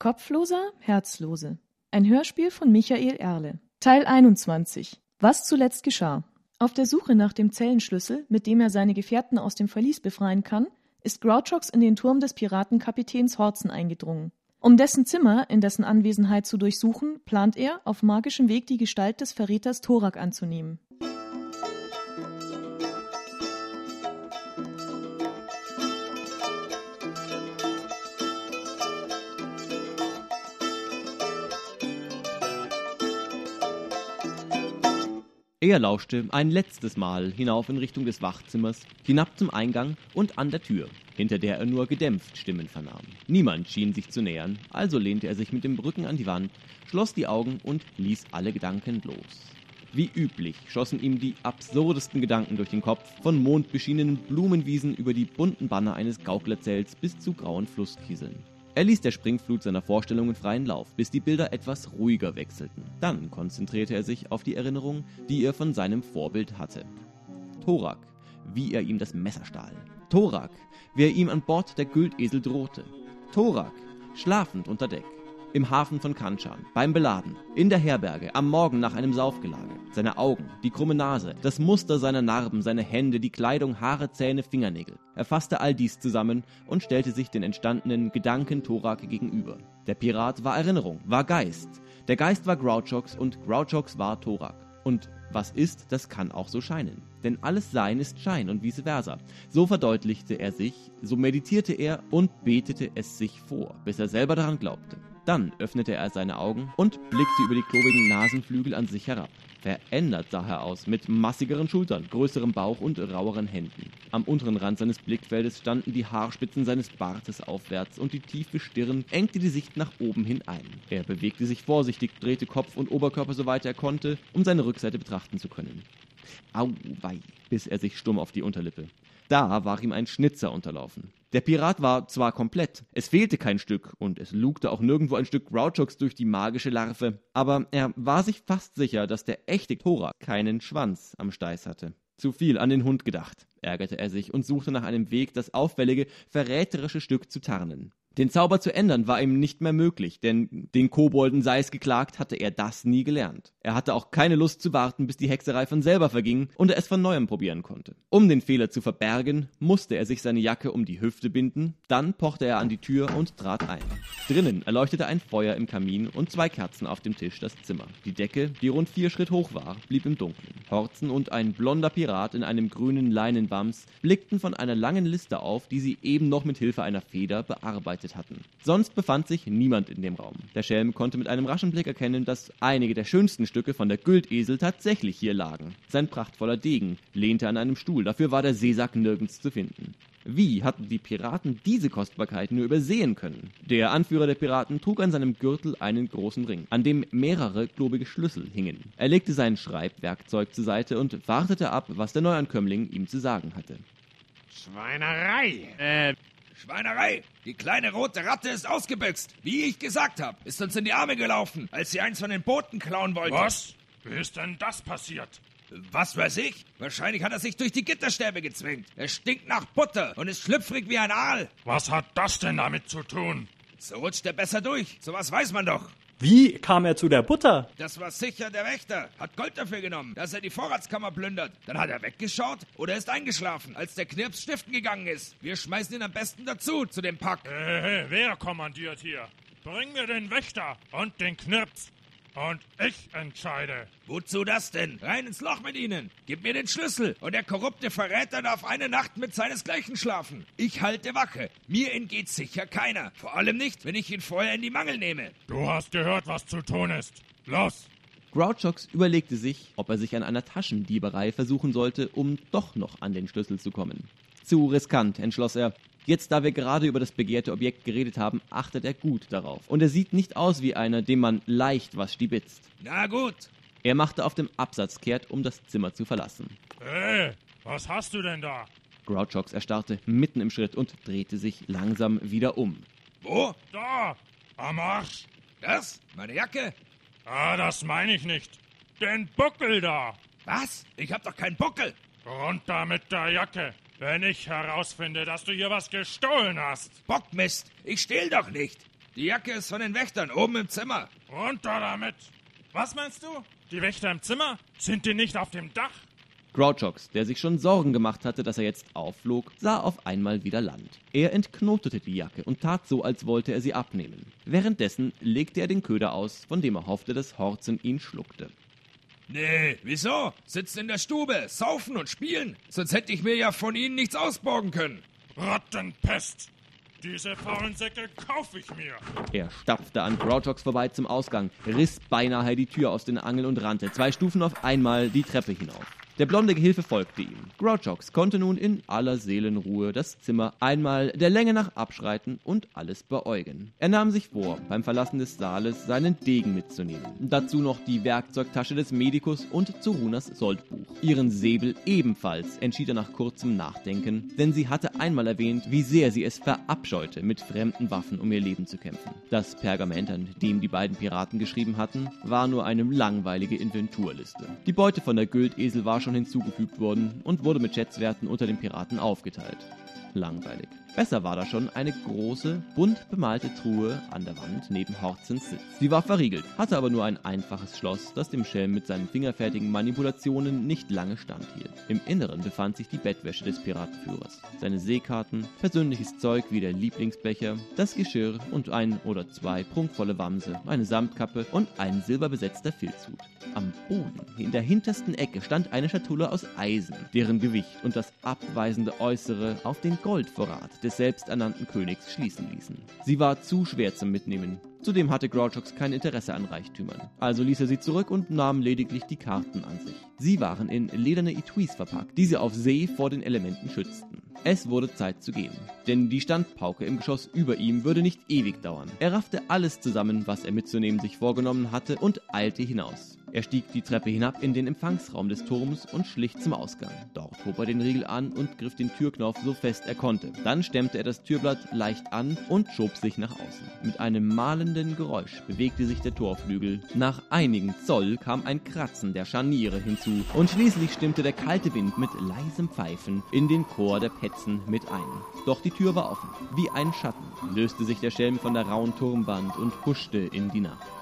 Kopfloser, Herzlose. Ein Hörspiel von Michael Erle. Teil 21. Was zuletzt geschah. Auf der Suche nach dem Zellenschlüssel, mit dem er seine Gefährten aus dem Verlies befreien kann, ist Grouchox in den Turm des Piratenkapitäns Horzen eingedrungen. Um dessen Zimmer in dessen Anwesenheit zu durchsuchen, plant er, auf magischem Weg die Gestalt des Verräters Thorak anzunehmen. Er lauschte ein letztes Mal hinauf in Richtung des Wachzimmers, hinab zum Eingang und an der Tür, hinter der er nur gedämpft Stimmen vernahm. Niemand schien sich zu nähern, also lehnte er sich mit dem Rücken an die Wand, schloss die Augen und ließ alle Gedanken los. Wie üblich schossen ihm die absurdesten Gedanken durch den Kopf, von mondbeschienenen Blumenwiesen über die bunten Banner eines Gauklerzelts bis zu grauen Flusskieseln. Er ließ der Springflut seiner Vorstellungen freien Lauf, bis die Bilder etwas ruhiger wechselten. Dann konzentrierte er sich auf die Erinnerung, die er von seinem Vorbild hatte. Thorak, wie er ihm das Messer stahl. Thorak, wie er ihm an Bord der Güldesel drohte. Thorak, schlafend unter Deck im Hafen von Kanchan, beim Beladen, in der Herberge, am Morgen nach einem Saufgelage. Seine Augen, die krumme Nase, das Muster seiner Narben, seine Hände, die Kleidung, Haare, Zähne, Fingernägel. Er fasste all dies zusammen und stellte sich den entstandenen Gedanken Thorak gegenüber. Der Pirat war Erinnerung, war Geist. Der Geist war Grouchox und Grouchox war Thorak. Und was ist, das kann auch so scheinen. Denn alles Sein ist Schein und vice versa. So verdeutlichte er sich, so meditierte er und betete es sich vor, bis er selber daran glaubte. Dann öffnete er seine Augen und blickte über die klobigen Nasenflügel an sich herab. Verändert sah er aus, mit massigeren Schultern, größerem Bauch und raueren Händen. Am unteren Rand seines Blickfeldes standen die Haarspitzen seines Bartes aufwärts und die tiefe Stirn engte die Sicht nach oben hin ein. Er bewegte sich vorsichtig, drehte Kopf und Oberkörper soweit er konnte, um seine Rückseite betrachten zu können. Au, wei, biss er sich stumm auf die Unterlippe. Da war ihm ein Schnitzer unterlaufen. Der Pirat war zwar komplett, es fehlte kein Stück und es lugte auch nirgendwo ein Stück Grouchox durch die magische Larve, aber er war sich fast sicher, dass der echte Tora keinen Schwanz am Steiß hatte. Zu viel an den Hund gedacht, ärgerte er sich und suchte nach einem Weg, das auffällige, verräterische Stück zu tarnen. Den Zauber zu ändern war ihm nicht mehr möglich, denn den Kobolden sei es geklagt, hatte er das nie gelernt. Er hatte auch keine Lust zu warten, bis die Hexerei von selber verging und er es von neuem probieren konnte. Um den Fehler zu verbergen, musste er sich seine Jacke um die Hüfte binden, dann pochte er an die Tür und trat ein. Drinnen erleuchtete ein Feuer im Kamin und zwei Kerzen auf dem Tisch das Zimmer. Die Decke, die rund vier Schritt hoch war, blieb im Dunkeln. Horzen und ein blonder Pirat in einem grünen Leinenwams blickten von einer langen Liste auf, die sie eben noch mit Hilfe einer Feder bearbeitet vorbereitet hatten. Sonst befand sich niemand in dem Raum. Der Schelm konnte mit einem raschen Blick erkennen, dass einige der schönsten Stücke von der Güldesel tatsächlich hier lagen. Sein prachtvoller Degen lehnte an einem Stuhl, dafür war der Seesack nirgends zu finden. Wie hatten die Piraten diese Kostbarkeit nur übersehen können? Der Anführer der Piraten trug an seinem Gürtel einen großen Ring, an dem mehrere klobige Schlüssel hingen. Er legte sein Schreibwerkzeug zur Seite und wartete ab, was der Neuankömmling ihm zu sagen hatte. Schweinerei! Äh, Schweinerei! Die kleine rote Ratte ist ausgebüxt, wie ich gesagt habe. Ist uns in die Arme gelaufen, als sie eins von den Booten klauen wollte. Was? Wie ist denn das passiert? Was weiß ich? Wahrscheinlich hat er sich durch die Gitterstäbe gezwängt. Er stinkt nach Butter und ist schlüpfrig wie ein Aal. Was hat das denn damit zu tun? So rutscht er besser durch. So was weiß man doch. Wie kam er zu der Butter? Das war sicher der Wächter. Hat Gold dafür genommen, dass er die Vorratskammer plündert. Dann hat er weggeschaut oder ist eingeschlafen, als der Knirps stiften gegangen ist. Wir schmeißen ihn am besten dazu, zu dem Pack. Äh, wer kommandiert hier? Bring mir den Wächter und den Knirps. Und ich entscheide. Wozu das denn? Rein ins Loch mit Ihnen. Gib mir den Schlüssel und der korrupte Verräter darf eine Nacht mit seinesgleichen schlafen. Ich halte Wache. Mir entgeht sicher keiner. Vor allem nicht, wenn ich ihn vorher in die Mangel nehme. Du hast gehört, was zu tun ist. Los! Grouchox überlegte sich, ob er sich an einer Taschendieberei versuchen sollte, um doch noch an den Schlüssel zu kommen. Zu riskant, entschloss er. Jetzt, da wir gerade über das begehrte Objekt geredet haben, achtet er gut darauf. Und er sieht nicht aus wie einer, dem man leicht was stibitzt. Na gut. Er machte auf dem Absatz kehrt, um das Zimmer zu verlassen. Hey, was hast du denn da? Grouchox erstarrte mitten im Schritt und drehte sich langsam wieder um. Wo? Da, am Arsch. Das? Meine Jacke? Ah, das meine ich nicht. Den Buckel da. Was? Ich hab doch keinen Buckel. Runter mit der Jacke. Wenn ich herausfinde, dass du hier was gestohlen hast. Bockmist, ich stehl doch nicht. Die Jacke ist von den Wächtern oben im Zimmer. Runter damit! Was meinst du? Die Wächter im Zimmer? Sind die nicht auf dem Dach? Grouchox, der sich schon Sorgen gemacht hatte, dass er jetzt aufflog, sah auf einmal wieder Land. Er entknotete die Jacke und tat so, als wollte er sie abnehmen. Währenddessen legte er den Köder aus, von dem er hoffte, dass Horzen ihn schluckte. Nee, wieso? Sitzen in der Stube, saufen und spielen. Sonst hätte ich mir ja von ihnen nichts ausborgen können. Rattenpest! Diese faulen Säcke kaufe ich mir. Er stapfte an Grouchox vorbei zum Ausgang, riss beinahe die Tür aus den Angeln und rannte zwei Stufen auf einmal die Treppe hinauf. Der blonde Gehilfe folgte ihm. Grouchox konnte nun in aller Seelenruhe das Zimmer einmal der Länge nach abschreiten und alles beäugen. Er nahm sich vor, beim Verlassen des Saales seinen Degen mitzunehmen. Dazu noch die Werkzeugtasche des Medikus und Zorunas Soldbuch. Ihren Säbel ebenfalls, entschied er nach kurzem Nachdenken, denn sie hatte einmal erwähnt, wie sehr sie es verabscheute, mit fremden Waffen um ihr Leben zu kämpfen. Das Pergament, an dem die beiden Piraten geschrieben hatten, war nur eine langweilige Inventurliste. Die Beute von der Güldesel war schon hinzugefügt worden und wurde mit Schätzwerten unter den Piraten aufgeteilt. Langweilig. Besser war da schon eine große, bunt bemalte Truhe an der Wand neben Horzens Sitz. Sie war verriegelt, hatte aber nur ein einfaches Schloss, das dem Schelm mit seinen fingerfertigen Manipulationen nicht lange standhielt. Im Inneren befand sich die Bettwäsche des Piratenführers, seine Seekarten, persönliches Zeug wie der Lieblingsbecher, das Geschirr und ein oder zwei prunkvolle Wamse, eine Samtkappe und ein silberbesetzter Filzhut. Am Boden, in der hintersten Ecke, stand eine Schatulle aus Eisen, deren Gewicht und das abweisende Äußere auf den Goldvorrat des selbsternannten Königs schließen ließen. Sie war zu schwer zum Mitnehmen. Zudem hatte Grouchox kein Interesse an Reichtümern. Also ließ er sie zurück und nahm lediglich die Karten an sich. Sie waren in lederne Etuis verpackt, die sie auf See vor den Elementen schützten. Es wurde Zeit zu gehen, denn die Standpauke im Geschoss über ihm würde nicht ewig dauern. Er raffte alles zusammen, was er mitzunehmen sich vorgenommen hatte, und eilte hinaus. Er stieg die Treppe hinab in den Empfangsraum des Turms und schlich zum Ausgang. Dort hob er den Riegel an und griff den Türknauf so fest er konnte. Dann stemmte er das Türblatt leicht an und schob sich nach außen. Mit einem malenden Geräusch bewegte sich der Torflügel. Nach einigen Zoll kam ein Kratzen der Scharniere hinzu und schließlich stimmte der kalte Wind mit leisem Pfeifen in den Chor der Petzen mit ein. Doch die Tür war offen. Wie ein Schatten löste sich der Schelm von der rauen Turmwand und huschte in die Nacht.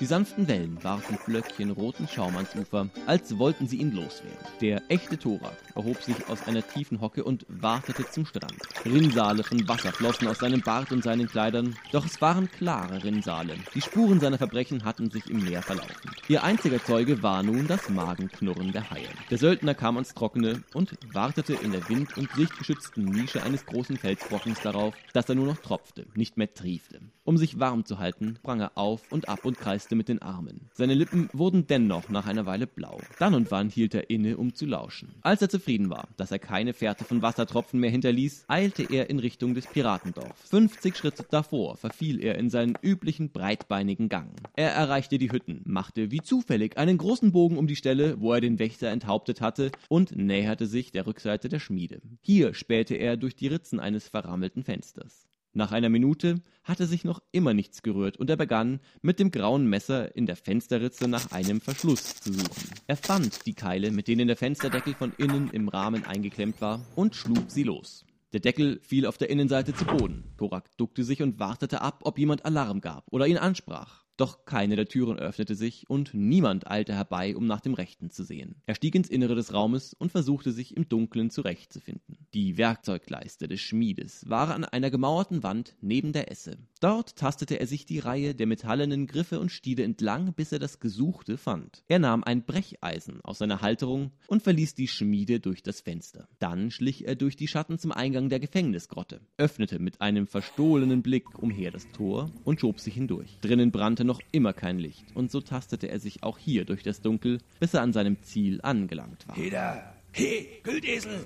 Die sanften Wellen warfen Flöckchen roten Schaum ans Ufer, als wollten sie ihn loswerden. Der echte Thorak erhob sich aus einer tiefen Hocke und wartete zum Strand. Rinnsale von Wasser flossen aus seinem Bart und seinen Kleidern, doch es waren klare Rinnsale. Die Spuren seiner Verbrechen hatten sich im Meer verlaufen. Ihr einziger Zeuge war nun das Magenknurren der Haie. Der Söldner kam ans Trockene und wartete in der wind- und sichtgeschützten Nische eines großen Felsbrockens darauf, dass er nur noch tropfte, nicht mehr triefte. Um sich warm zu halten, sprang er auf und ab und kreiste mit den Armen. Seine Lippen wurden dennoch nach einer Weile blau. Dann und wann hielt er inne, um zu lauschen. Als er zufrieden war, dass er keine Fährte von Wassertropfen mehr hinterließ, eilte er in Richtung des Piratendorfs. 50 Schritte davor verfiel er in seinen üblichen breitbeinigen Gang. Er erreichte die Hütten, machte wie zufällig einen großen Bogen um die Stelle, wo er den Wächter enthauptet hatte, und näherte sich der Rückseite der Schmiede. Hier spähte er durch die Ritzen eines verrammelten Fensters. Nach einer Minute hatte sich noch immer nichts gerührt und er begann, mit dem grauen Messer in der Fensterritze nach einem Verschluss zu suchen. Er fand die Keile, mit denen der Fensterdeckel von innen im Rahmen eingeklemmt war, und schlug sie los. Der Deckel fiel auf der Innenseite zu Boden. Thorak duckte sich und wartete ab, ob jemand Alarm gab oder ihn ansprach. Doch keine der Türen öffnete sich und niemand eilte herbei, um nach dem Rechten zu sehen. Er stieg ins Innere des Raumes und versuchte sich im Dunkeln zurechtzufinden. Die Werkzeugleiste des Schmiedes war an einer gemauerten Wand neben der Esse. Dort tastete er sich die Reihe der metallenen Griffe und Stiele entlang, bis er das Gesuchte fand. Er nahm ein Brecheisen aus seiner Halterung und verließ die Schmiede durch das Fenster. Dann schlich er durch die Schatten zum Eingang der Gefängnisgrotte, öffnete mit einem verstohlenen Blick umher das Tor und schob sich hindurch. Drinnen brannte noch immer kein Licht, und so tastete er sich auch hier durch das Dunkel, bis er an seinem Ziel angelangt war. Heda! Hey, Güldesel!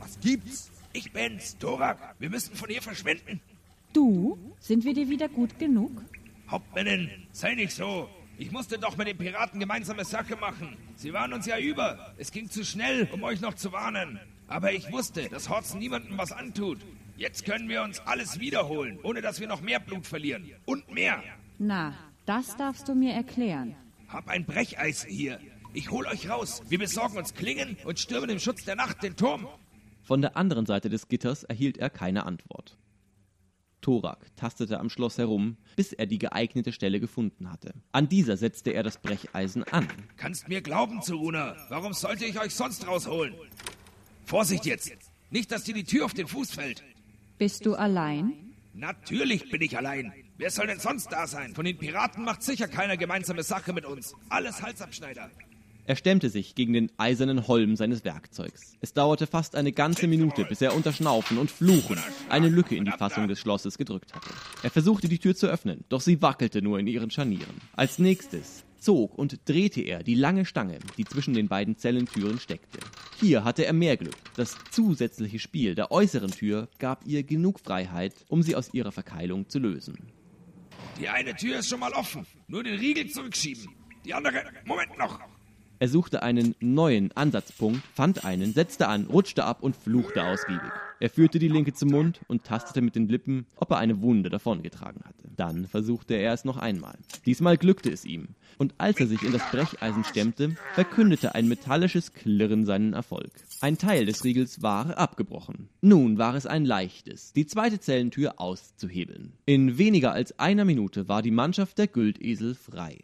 Was gibt's? Ich bin's, Thorak. Wir müssen von hier verschwinden. Du? Sind wir dir wieder gut genug? Hauptmännin, sei nicht so. Ich musste doch mit den Piraten gemeinsame Sache machen. Sie waren uns ja über. Es ging zu schnell, um euch noch zu warnen. Aber ich wusste, dass Horzen niemandem was antut. Jetzt können wir uns alles wiederholen, ohne dass wir noch mehr Blut verlieren. Und mehr. Na, das darfst du mir erklären. Hab ein Brecheisen hier. Ich hol euch raus. Wir besorgen uns Klingen und stürmen im Schutz der Nacht den Turm. Von der anderen Seite des Gitters erhielt er keine Antwort. Torak tastete am Schloss herum, bis er die geeignete Stelle gefunden hatte. An dieser setzte er das Brecheisen an. Kannst mir glauben, Zuruna. Warum sollte ich euch sonst rausholen? Vorsicht jetzt! Nicht, dass dir die Tür auf den Fuß fällt. Bist du allein? Natürlich bin ich allein. Wer soll denn sonst da sein? Von den Piraten macht sicher keiner gemeinsame Sache mit uns. Alles Halsabschneider. Er stemmte sich gegen den eisernen Holm seines Werkzeugs. Es dauerte fast eine ganze Minute, bis er unter Schnaufen und Fluchen eine Lücke in die Fassung des Schlosses gedrückt hatte. Er versuchte die Tür zu öffnen, doch sie wackelte nur in ihren Scharnieren. Als nächstes zog und drehte er die lange Stange, die zwischen den beiden Zellentüren steckte. Hier hatte er mehr Glück. Das zusätzliche Spiel der äußeren Tür gab ihr genug Freiheit, um sie aus ihrer Verkeilung zu lösen. Die eine Tür ist schon mal offen. Nur den Riegel zurückschieben. Die andere. Moment noch. Er suchte einen neuen Ansatzpunkt, fand einen, setzte an, rutschte ab und fluchte ausgiebig. Er führte die linke zum Mund und tastete mit den Lippen, ob er eine Wunde davongetragen hatte. Dann versuchte er es noch einmal. Diesmal glückte es ihm. Und als er sich in das Brecheisen stemmte, verkündete ein metallisches Klirren seinen Erfolg. Ein Teil des Riegels war abgebrochen. Nun war es ein leichtes, die zweite Zellentür auszuhebeln. In weniger als einer Minute war die Mannschaft der Güldesel frei.